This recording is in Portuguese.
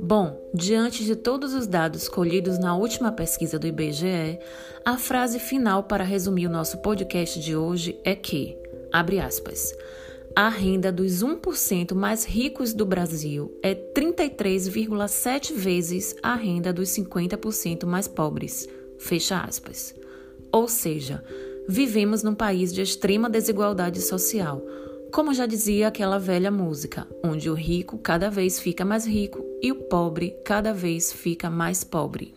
Bom, diante de todos os dados colhidos na última pesquisa do IBGE, a frase final para resumir o nosso podcast de hoje é que, abre aspas, a renda dos 1% mais ricos do Brasil é 33,7 vezes a renda dos 50% mais pobres. Fecha aspas. Ou seja, vivemos num país de extrema desigualdade social como já dizia aquela velha música, onde o rico cada vez fica mais rico e o pobre cada vez fica mais pobre.